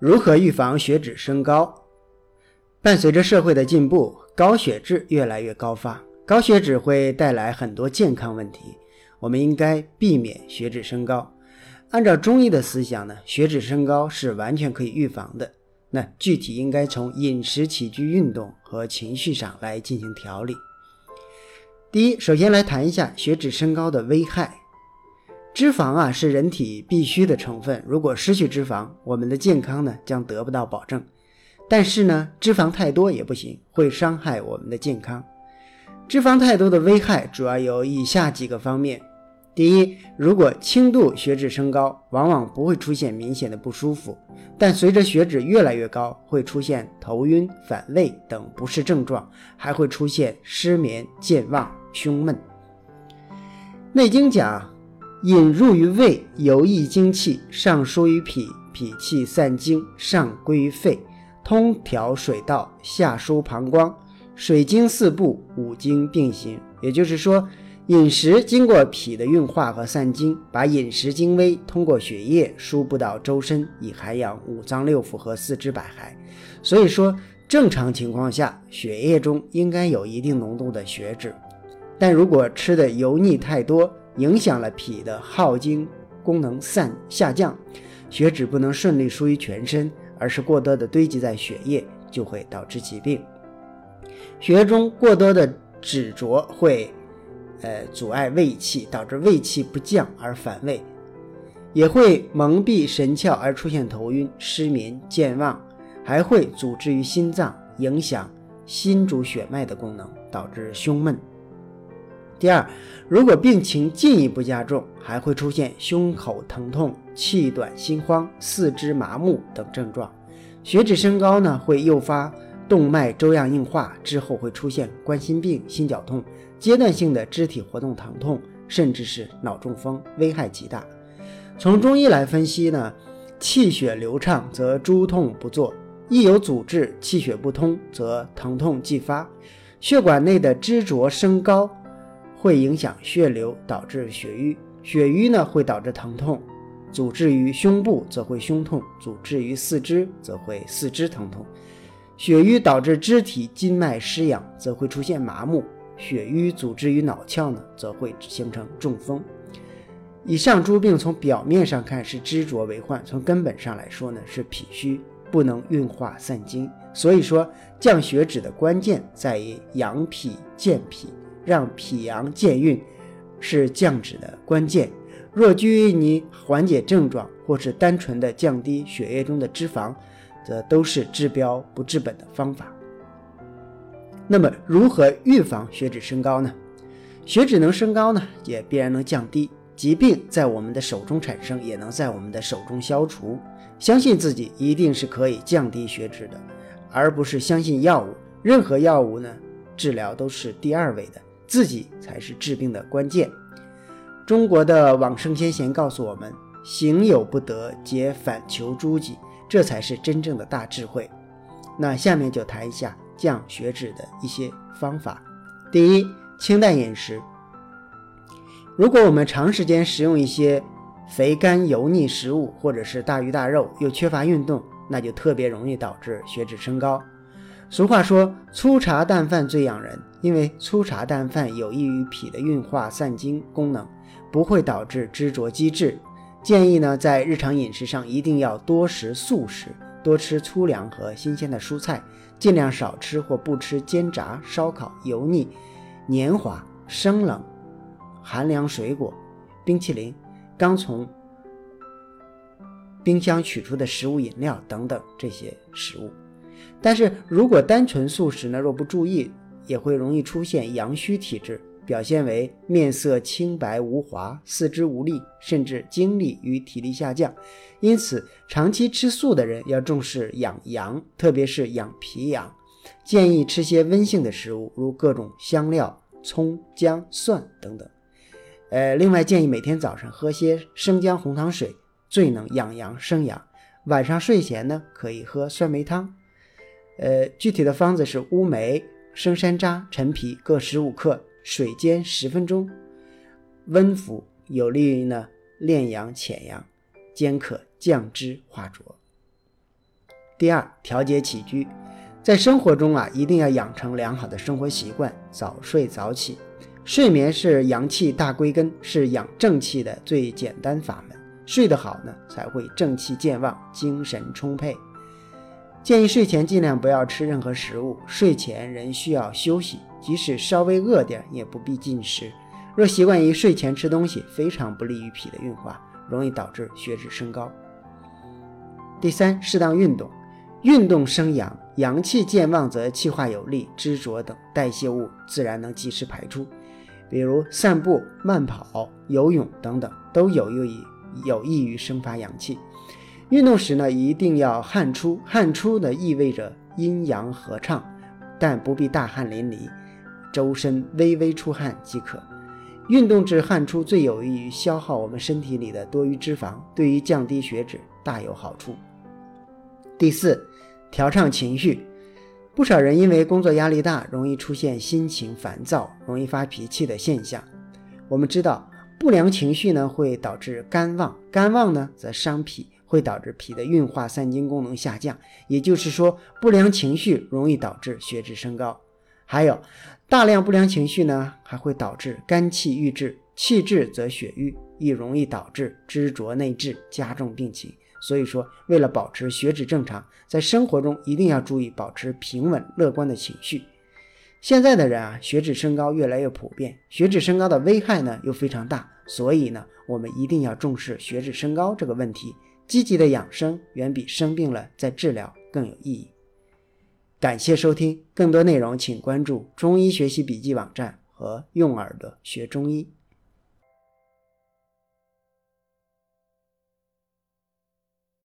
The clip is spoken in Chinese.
如何预防血脂升高？伴随着社会的进步，高血脂越来越高发，高血脂会带来很多健康问题，我们应该避免血脂升高。按照中医的思想呢，血脂升高是完全可以预防的。那具体应该从饮食起居、运动和情绪上来进行调理。第一，首先来谈一下血脂升高的危害。脂肪啊是人体必需的成分，如果失去脂肪，我们的健康呢将得不到保证。但是呢，脂肪太多也不行，会伤害我们的健康。脂肪太多的危害主要有以下几个方面：第一，如果轻度血脂升高，往往不会出现明显的不舒服，但随着血脂越来越高，会出现头晕、反胃等不适症状，还会出现失眠、健忘、胸闷。《内经》讲。引入于胃，游溢精气，上输于脾，脾气散精，上归于肺，通调水道，下输膀胱，水经四部，五经并行。也就是说，饮食经过脾的运化和散精，把饮食精微通过血液输布到周身，以涵养五脏六腑和四肢百骸。所以说，正常情况下，血液中应该有一定浓度的血脂，但如果吃的油腻太多，影响了脾的耗精功能散下降，血脂不能顺利输于全身，而是过多的堆积在血液，就会导致疾病。血液中过多的脂浊会，呃，阻碍胃气，导致胃气不降而反胃，也会蒙蔽神窍而出现头晕、失眠、健忘，还会阻滞于心脏，影响心主血脉的功能，导致胸闷。第二，如果病情进一步加重，还会出现胸口疼痛、气短、心慌、四肢麻木等症状。血脂升高呢，会诱发动脉粥样硬化，之后会出现冠心病、心绞痛、阶段性的肢体活动疼痛，甚至是脑中风，危害极大。从中医来分析呢，气血流畅则诸痛不作，一有阻滞，气血不通则疼痛继发，血管内的脂浊升高。会影响血流，导致血瘀。血瘀呢，会导致疼痛；阻滞于胸部，则会胸痛；阻滞于四肢，则会四肢疼痛。血瘀导致肢体筋脉失养，则会出现麻木；血瘀阻滞于脑窍呢，则会形成中风。以上诸病从表面上看是脂浊为患，从根本上来说呢，是脾虚不能运化散精。所以说，降血脂的关键在于养脾健脾。让脾阳健运是降脂的关键。若拘于你缓解症状，或是单纯的降低血液中的脂肪，则都是治标不治本的方法。那么，如何预防血脂升高呢？血脂能升高呢，也必然能降低。疾病在我们的手中产生，也能在我们的手中消除。相信自己一定是可以降低血脂的，而不是相信药物。任何药物呢，治疗都是第二位的。自己才是治病的关键。中国的往圣先贤告诉我们：“行有不得，皆反求诸己。”这才是真正的大智慧。那下面就谈一下降血脂的一些方法。第一，清淡饮食。如果我们长时间食用一些肥甘油腻食物，或者是大鱼大肉，又缺乏运动，那就特别容易导致血脂升高。俗话说：“粗茶淡饭最养人。”因为粗茶淡饭有益于脾的运化散精功能，不会导致脂浊积滞。建议呢，在日常饮食上一定要多食素食，多吃粗粮和新鲜的蔬菜，尽量少吃或不吃煎炸、烧烤、油腻、黏滑、生冷、寒凉水果、冰淇淋、刚从冰箱取出的食物、饮料等等这些食物。但是如果单纯素食呢，若不注意，也会容易出现阳虚体质，表现为面色清白无华、四肢无力，甚至精力与体力下降。因此，长期吃素的人要重视养阳，特别是养脾阳。建议吃些温性的食物，如各种香料、葱、姜、蒜等等。呃，另外建议每天早上喝些生姜红糖水，最能养阳生阳。晚上睡前呢，可以喝酸梅汤。呃，具体的方子是乌梅。生山楂、陈皮各十五克，水煎十分钟，温服，有利于呢炼阳潜阳，兼可降脂化浊。第二，调节起居，在生活中啊，一定要养成良好的生活习惯，早睡早起。睡眠是阳气大归根，是养正气的最简单法门。睡得好呢，才会正气健旺，精神充沛。建议睡前尽量不要吃任何食物，睡前人需要休息，即使稍微饿点也不必进食。若习惯于睡前吃东西，非常不利于脾的运化，容易导致血脂升高。第三，适当运动，运动生阳，阳气健旺则气化有力，脂浊等代谢物自然能及时排出。比如散步、慢跑、游泳等等，都有益于有益于生发阳气。运动时呢，一定要汗出，汗出呢意味着阴阳合畅，但不必大汗淋漓，周身微微出汗即可。运动至汗出最有益于消耗我们身体里的多余脂肪，对于降低血脂大有好处。第四，调畅情绪。不少人因为工作压力大，容易出现心情烦躁、容易发脾气的现象。我们知道，不良情绪呢会导致肝旺，肝旺呢则伤脾，会导致脾的运化散精功能下降。也就是说，不良情绪容易导致血脂升高。还有，大量不良情绪呢，还会导致肝气郁滞，气滞则血瘀，亦容易导致脂浊内滞，加重病情。所以说，为了保持血脂正常，在生活中一定要注意保持平稳乐观的情绪。现在的人啊，血脂升高越来越普遍，血脂升高的危害呢又非常大，所以呢，我们一定要重视血脂升高这个问题。积极的养生远比生病了再治疗更有意义。感谢收听，更多内容请关注中医学习笔记网站和用耳朵学中医。